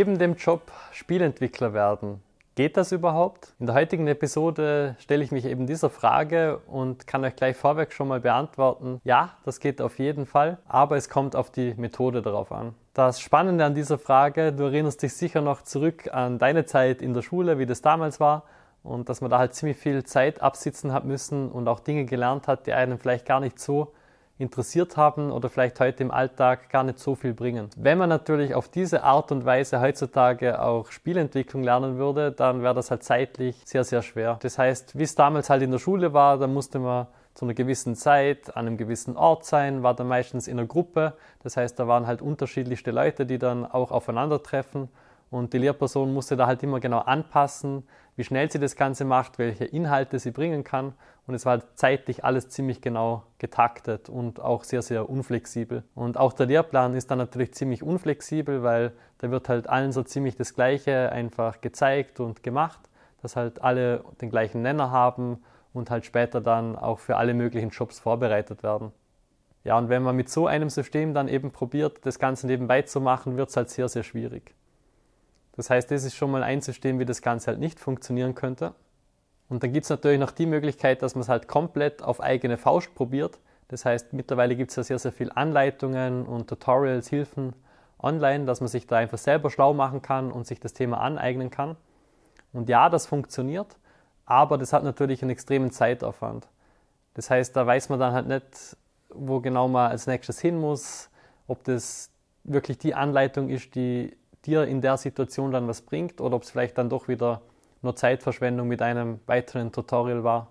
Neben dem Job Spielentwickler werden. Geht das überhaupt? In der heutigen Episode stelle ich mich eben dieser Frage und kann euch gleich vorweg schon mal beantworten. Ja, das geht auf jeden Fall, aber es kommt auf die Methode darauf an. Das Spannende an dieser Frage, du erinnerst dich sicher noch zurück an deine Zeit in der Schule, wie das damals war und dass man da halt ziemlich viel Zeit absitzen hat müssen und auch Dinge gelernt hat, die einem vielleicht gar nicht so interessiert haben oder vielleicht heute im Alltag gar nicht so viel bringen. Wenn man natürlich auf diese Art und Weise heutzutage auch Spielentwicklung lernen würde, dann wäre das halt zeitlich sehr, sehr schwer. Das heißt, wie es damals halt in der Schule war, da musste man zu einer gewissen Zeit an einem gewissen Ort sein, war dann meistens in einer Gruppe. Das heißt, da waren halt unterschiedlichste Leute, die dann auch aufeinandertreffen und die Lehrperson musste da halt immer genau anpassen, wie schnell sie das Ganze macht, welche Inhalte sie bringen kann. Und es war zeitlich alles ziemlich genau getaktet und auch sehr, sehr unflexibel. Und auch der Lehrplan ist dann natürlich ziemlich unflexibel, weil da wird halt allen so ziemlich das Gleiche einfach gezeigt und gemacht, dass halt alle den gleichen Nenner haben und halt später dann auch für alle möglichen Jobs vorbereitet werden. Ja, und wenn man mit so einem System dann eben probiert, das Ganze nebenbei zu machen, wird es halt sehr, sehr schwierig. Das heißt, das ist schon mal ein System, wie das Ganze halt nicht funktionieren könnte. Und dann gibt es natürlich noch die Möglichkeit, dass man es halt komplett auf eigene Faust probiert. Das heißt, mittlerweile gibt es ja sehr, sehr viele Anleitungen und Tutorials, Hilfen online, dass man sich da einfach selber schlau machen kann und sich das Thema aneignen kann. Und ja, das funktioniert, aber das hat natürlich einen extremen Zeitaufwand. Das heißt, da weiß man dann halt nicht, wo genau man als nächstes hin muss, ob das wirklich die Anleitung ist, die dir in der Situation dann was bringt oder ob es vielleicht dann doch wieder nur Zeitverschwendung mit einem weiteren Tutorial war.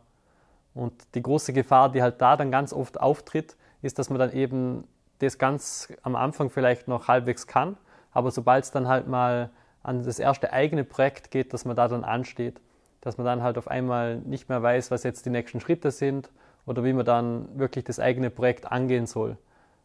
Und die große Gefahr, die halt da dann ganz oft auftritt, ist, dass man dann eben das ganz am Anfang vielleicht noch halbwegs kann, aber sobald es dann halt mal an das erste eigene Projekt geht, dass man da dann ansteht, dass man dann halt auf einmal nicht mehr weiß, was jetzt die nächsten Schritte sind oder wie man dann wirklich das eigene Projekt angehen soll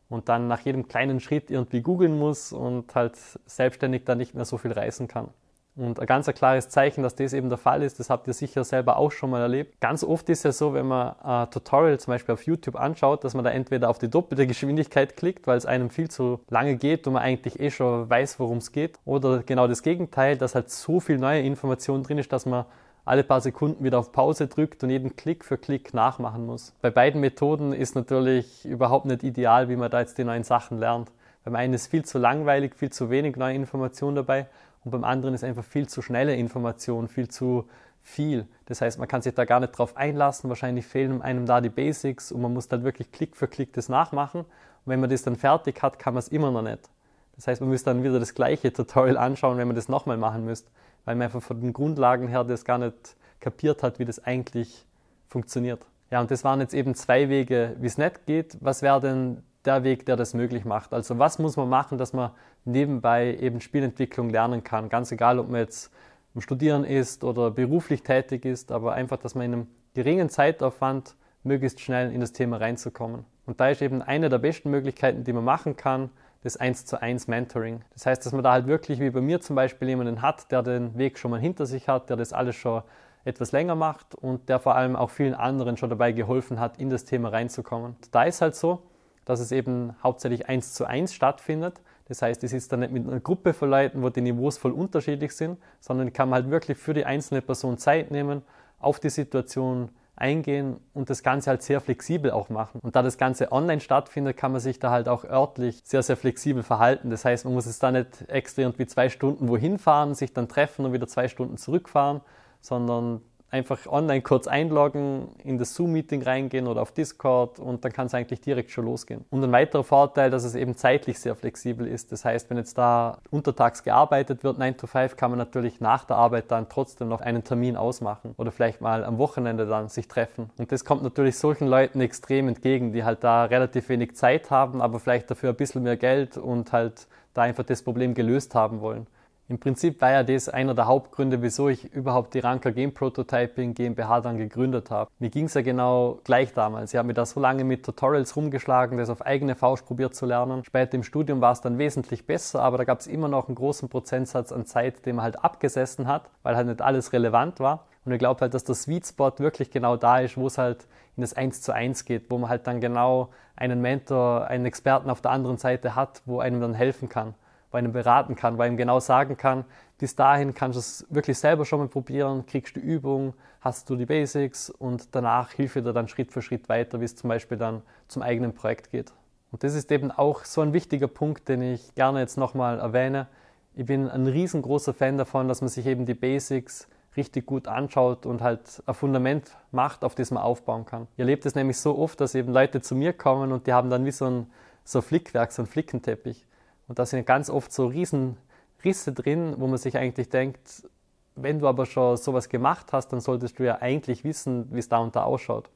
und dann nach jedem kleinen Schritt irgendwie googeln muss und halt selbstständig dann nicht mehr so viel reisen kann. Und ein ganz klares Zeichen, dass das eben der Fall ist, das habt ihr sicher selber auch schon mal erlebt. Ganz oft ist es so, wenn man ein Tutorial zum Beispiel auf YouTube anschaut, dass man da entweder auf die doppelte Geschwindigkeit klickt, weil es einem viel zu lange geht und man eigentlich eh schon weiß, worum es geht. Oder genau das Gegenteil, dass halt so viel neue Information drin ist, dass man alle paar Sekunden wieder auf Pause drückt und jeden Klick für Klick nachmachen muss. Bei beiden Methoden ist natürlich überhaupt nicht ideal, wie man da jetzt die neuen Sachen lernt. Beim einen ist viel zu langweilig, viel zu wenig neue Information dabei und beim anderen ist einfach viel zu schnelle Information, viel zu viel. Das heißt, man kann sich da gar nicht drauf einlassen, wahrscheinlich fehlen einem da die Basics und man muss dann wirklich Klick für Klick das nachmachen. Und wenn man das dann fertig hat, kann man es immer noch nicht. Das heißt, man müsste dann wieder das gleiche Tutorial anschauen, wenn man das nochmal machen müsste weil man einfach von den Grundlagen her das gar nicht kapiert hat, wie das eigentlich funktioniert. Ja, und das waren jetzt eben zwei Wege, wie es nicht geht. Was wäre denn der Weg, der das möglich macht? Also was muss man machen, dass man nebenbei eben Spielentwicklung lernen kann? Ganz egal, ob man jetzt im Studieren ist oder beruflich tätig ist, aber einfach, dass man in einem geringen Zeitaufwand möglichst schnell in das Thema reinzukommen. Und da ist eben eine der besten Möglichkeiten, die man machen kann, das 1 zu 1 Mentoring. Das heißt, dass man da halt wirklich wie bei mir zum Beispiel jemanden hat, der den Weg schon mal hinter sich hat, der das alles schon etwas länger macht und der vor allem auch vielen anderen schon dabei geholfen hat, in das Thema reinzukommen. Da ist halt so, dass es eben hauptsächlich 1 zu 1 stattfindet. Das heißt, es ist dann nicht mit einer Gruppe von Leuten, wo die Niveaus voll unterschiedlich sind, sondern kann man halt wirklich für die einzelne Person Zeit nehmen, auf die Situation eingehen und das Ganze halt sehr flexibel auch machen. Und da das Ganze online stattfindet, kann man sich da halt auch örtlich sehr, sehr flexibel verhalten. Das heißt, man muss es da nicht extra irgendwie zwei Stunden wohin fahren, sich dann treffen und wieder zwei Stunden zurückfahren, sondern einfach online kurz einloggen, in das Zoom-Meeting reingehen oder auf Discord und dann kann es eigentlich direkt schon losgehen. Und ein weiterer Vorteil, dass es eben zeitlich sehr flexibel ist. Das heißt, wenn jetzt da untertags gearbeitet wird, 9 to 5, kann man natürlich nach der Arbeit dann trotzdem noch einen Termin ausmachen oder vielleicht mal am Wochenende dann sich treffen. Und das kommt natürlich solchen Leuten extrem entgegen, die halt da relativ wenig Zeit haben, aber vielleicht dafür ein bisschen mehr Geld und halt da einfach das Problem gelöst haben wollen. Im Prinzip war ja das einer der Hauptgründe, wieso ich überhaupt die Ranker Game Prototyping GmbH dann gegründet habe. Mir ging es ja genau gleich damals. Ich habe mir da so lange mit Tutorials rumgeschlagen, das auf eigene Faust probiert zu lernen. Später im Studium war es dann wesentlich besser, aber da gab es immer noch einen großen Prozentsatz an Zeit, den man halt abgesessen hat, weil halt nicht alles relevant war. Und ich glaube halt, dass der Sweet Spot wirklich genau da ist, wo es halt in das Eins zu eins geht, wo man halt dann genau einen Mentor, einen Experten auf der anderen Seite hat, wo einem dann helfen kann wo einem beraten kann, wo einem genau sagen kann, bis dahin kannst du es wirklich selber schon mal probieren, kriegst du Übung, hast du die Basics und danach hilft dir dann Schritt für Schritt weiter, wie es zum Beispiel dann zum eigenen Projekt geht. Und das ist eben auch so ein wichtiger Punkt, den ich gerne jetzt nochmal erwähne. Ich bin ein riesengroßer Fan davon, dass man sich eben die Basics richtig gut anschaut und halt ein Fundament macht, auf das man aufbauen kann. Ihr erlebt es nämlich so oft, dass eben Leute zu mir kommen und die haben dann wie so ein, so ein Flickwerk, so ein Flickenteppich. Und da sind ganz oft so riesen Risse drin, wo man sich eigentlich denkt, wenn du aber schon sowas gemacht hast, dann solltest du ja eigentlich wissen, wie es da und da ausschaut.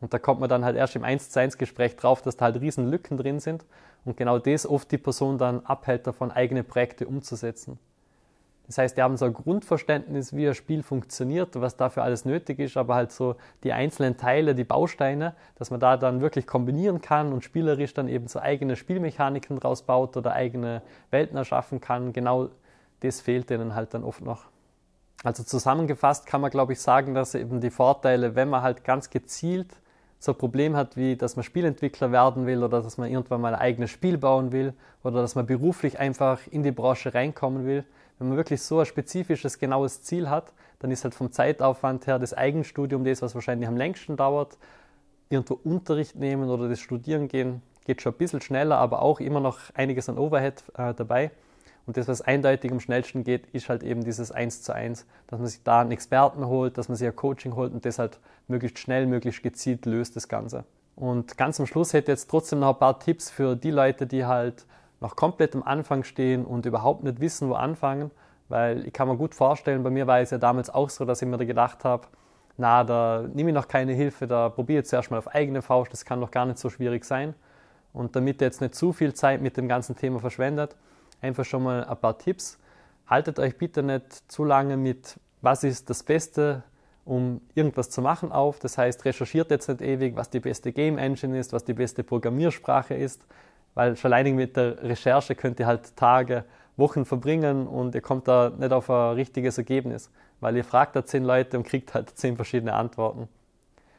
Und da kommt man dann halt erst im 1 zu 1 Gespräch drauf, dass da halt riesen Lücken drin sind und genau das oft die Person dann abhält davon, eigene Projekte umzusetzen. Das heißt, die haben so ein Grundverständnis, wie ein Spiel funktioniert, was dafür alles nötig ist, aber halt so die einzelnen Teile, die Bausteine, dass man da dann wirklich kombinieren kann und spielerisch dann eben so eigene Spielmechaniken draus baut oder eigene Welten erschaffen kann. Genau das fehlt denen halt dann oft noch. Also zusammengefasst kann man, glaube ich, sagen, dass eben die Vorteile, wenn man halt ganz gezielt so ein Problem hat, wie dass man Spielentwickler werden will oder dass man irgendwann mal ein eigenes Spiel bauen will oder dass man beruflich einfach in die Branche reinkommen will, wenn man wirklich so ein spezifisches, genaues Ziel hat, dann ist halt vom Zeitaufwand her das Eigenstudium das, was wahrscheinlich am längsten dauert. Irgendwo Unterricht nehmen oder das Studieren gehen, geht schon ein bisschen schneller, aber auch immer noch einiges an Overhead äh, dabei. Und das, was eindeutig am schnellsten geht, ist halt eben dieses Eins zu eins, dass man sich da einen Experten holt, dass man sich ein Coaching holt und das halt möglichst schnell, möglichst gezielt löst, das Ganze. Und ganz am Schluss hätte ich jetzt trotzdem noch ein paar Tipps für die Leute, die halt noch komplett am Anfang stehen und überhaupt nicht wissen, wo anfangen. Weil ich kann mir gut vorstellen, bei mir war es ja damals auch so, dass ich mir da gedacht habe, na, da nehme ich noch keine Hilfe, da probiere ich zuerst mal auf eigene Faust, das kann doch gar nicht so schwierig sein. Und damit ihr jetzt nicht zu viel Zeit mit dem ganzen Thema verschwendet, einfach schon mal ein paar Tipps. Haltet euch bitte nicht zu lange mit, was ist das Beste, um irgendwas zu machen auf. Das heißt, recherchiert jetzt nicht ewig, was die beste Game Engine ist, was die beste Programmiersprache ist, weil schon allein mit der Recherche könnt ihr halt Tage, Wochen verbringen und ihr kommt da nicht auf ein richtiges Ergebnis, weil ihr fragt da zehn Leute und kriegt halt zehn verschiedene Antworten.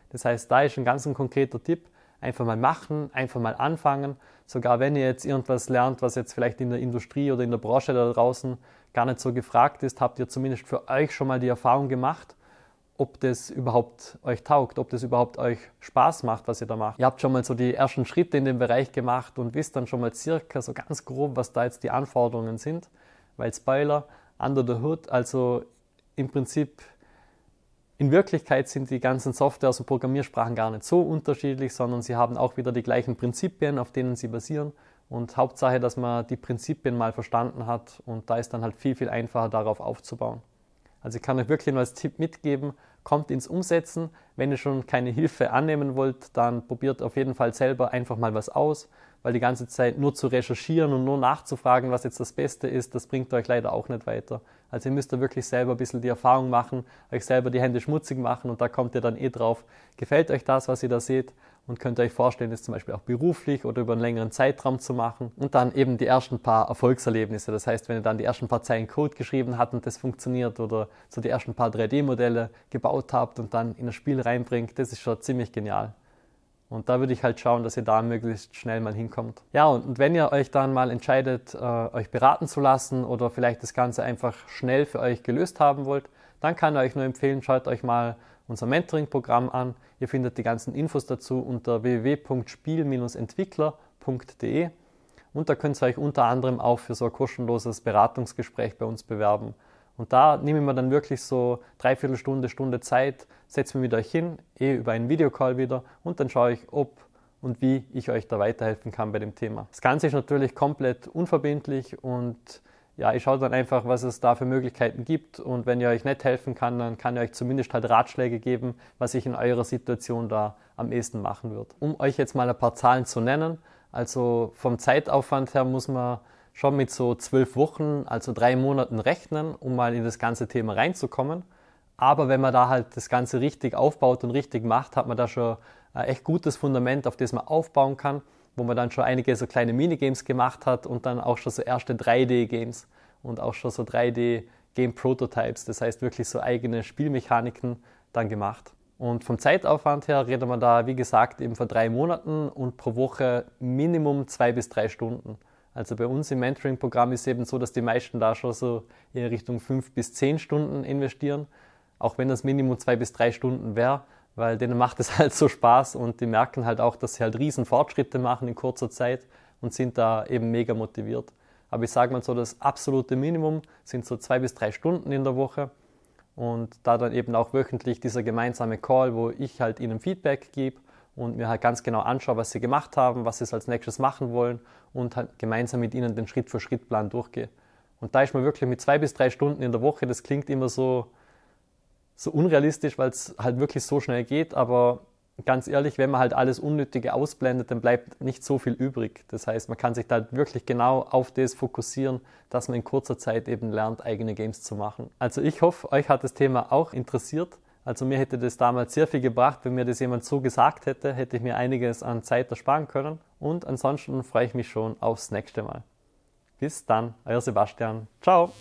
Das heißt, da ist ein ganz ein konkreter Tipp, einfach mal machen, einfach mal anfangen. Sogar wenn ihr jetzt irgendwas lernt, was jetzt vielleicht in der Industrie oder in der Branche da draußen gar nicht so gefragt ist, habt ihr zumindest für euch schon mal die Erfahrung gemacht ob das überhaupt euch taugt, ob das überhaupt euch Spaß macht, was ihr da macht. Ihr habt schon mal so die ersten Schritte in dem Bereich gemacht und wisst dann schon mal circa so ganz grob, was da jetzt die Anforderungen sind, weil Spoiler, under the hood, also im Prinzip in Wirklichkeit sind die ganzen Softwares und Programmiersprachen gar nicht so unterschiedlich, sondern sie haben auch wieder die gleichen Prinzipien, auf denen sie basieren. Und Hauptsache, dass man die Prinzipien mal verstanden hat und da ist dann halt viel, viel einfacher darauf aufzubauen. Also ich kann euch wirklich nur als Tipp mitgeben, kommt ins Umsetzen. Wenn ihr schon keine Hilfe annehmen wollt, dann probiert auf jeden Fall selber einfach mal was aus, weil die ganze Zeit nur zu recherchieren und nur nachzufragen, was jetzt das Beste ist, das bringt euch leider auch nicht weiter. Also ihr müsst da wirklich selber ein bisschen die Erfahrung machen, euch selber die Hände schmutzig machen und da kommt ihr dann eh drauf. Gefällt euch das, was ihr da seht? Und könnt euch vorstellen, das zum Beispiel auch beruflich oder über einen längeren Zeitraum zu machen. Und dann eben die ersten paar Erfolgserlebnisse. Das heißt, wenn ihr dann die ersten paar Zeilen Code geschrieben habt und das funktioniert oder so die ersten paar 3D-Modelle gebaut habt und dann in das Spiel reinbringt, das ist schon ziemlich genial. Und da würde ich halt schauen, dass ihr da möglichst schnell mal hinkommt. Ja, und wenn ihr euch dann mal entscheidet, äh, euch beraten zu lassen oder vielleicht das Ganze einfach schnell für euch gelöst haben wollt, dann kann ich euch nur empfehlen, schaut euch mal unser Mentoring-Programm an. Ihr findet die ganzen Infos dazu unter www.spiel-entwickler.de und da könnt ihr euch unter anderem auch für so ein kostenloses Beratungsgespräch bei uns bewerben. Und da nehmen wir dann wirklich so dreiviertel Stunde, Stunde Zeit, setzen wir mit euch hin, eh über einen Videocall wieder und dann schaue ich, ob und wie ich euch da weiterhelfen kann bei dem Thema. Das Ganze ist natürlich komplett unverbindlich und ja, ich schaue dann einfach, was es da für Möglichkeiten gibt und wenn ihr euch nicht helfen kann, dann kann ich euch zumindest halt Ratschläge geben, was ich in eurer Situation da am ehesten machen würde. Um euch jetzt mal ein paar Zahlen zu nennen, also vom Zeitaufwand her muss man schon mit so zwölf Wochen, also drei Monaten rechnen, um mal in das ganze Thema reinzukommen. Aber wenn man da halt das Ganze richtig aufbaut und richtig macht, hat man da schon ein echt gutes Fundament, auf das man aufbauen kann wo man dann schon einige so kleine Minigames gemacht hat und dann auch schon so erste 3D-Games und auch schon so 3D-Game-Prototypes, das heißt wirklich so eigene Spielmechaniken dann gemacht. Und vom Zeitaufwand her redet man da, wie gesagt, eben von drei Monaten und pro Woche Minimum zwei bis drei Stunden. Also bei uns im Mentoring-Programm ist es eben so, dass die meisten da schon so in Richtung fünf bis zehn Stunden investieren, auch wenn das Minimum zwei bis drei Stunden wäre, weil denen macht es halt so Spaß und die merken halt auch, dass sie halt riesen Fortschritte machen in kurzer Zeit und sind da eben mega motiviert. Aber ich sage mal so, das absolute Minimum sind so zwei bis drei Stunden in der Woche und da dann eben auch wöchentlich dieser gemeinsame Call, wo ich halt ihnen Feedback gebe und mir halt ganz genau anschaue, was sie gemacht haben, was sie als nächstes machen wollen und halt gemeinsam mit ihnen den Schritt-für-Schritt-Plan durchgehe. Und da ist man wirklich mit zwei bis drei Stunden in der Woche, das klingt immer so, so unrealistisch, weil es halt wirklich so schnell geht, aber ganz ehrlich, wenn man halt alles Unnötige ausblendet, dann bleibt nicht so viel übrig. Das heißt, man kann sich da wirklich genau auf das fokussieren, dass man in kurzer Zeit eben lernt, eigene Games zu machen. Also ich hoffe, euch hat das Thema auch interessiert. Also mir hätte das damals sehr viel gebracht, wenn mir das jemand so gesagt hätte, hätte ich mir einiges an Zeit ersparen können. Und ansonsten freue ich mich schon aufs nächste Mal. Bis dann, euer Sebastian. Ciao.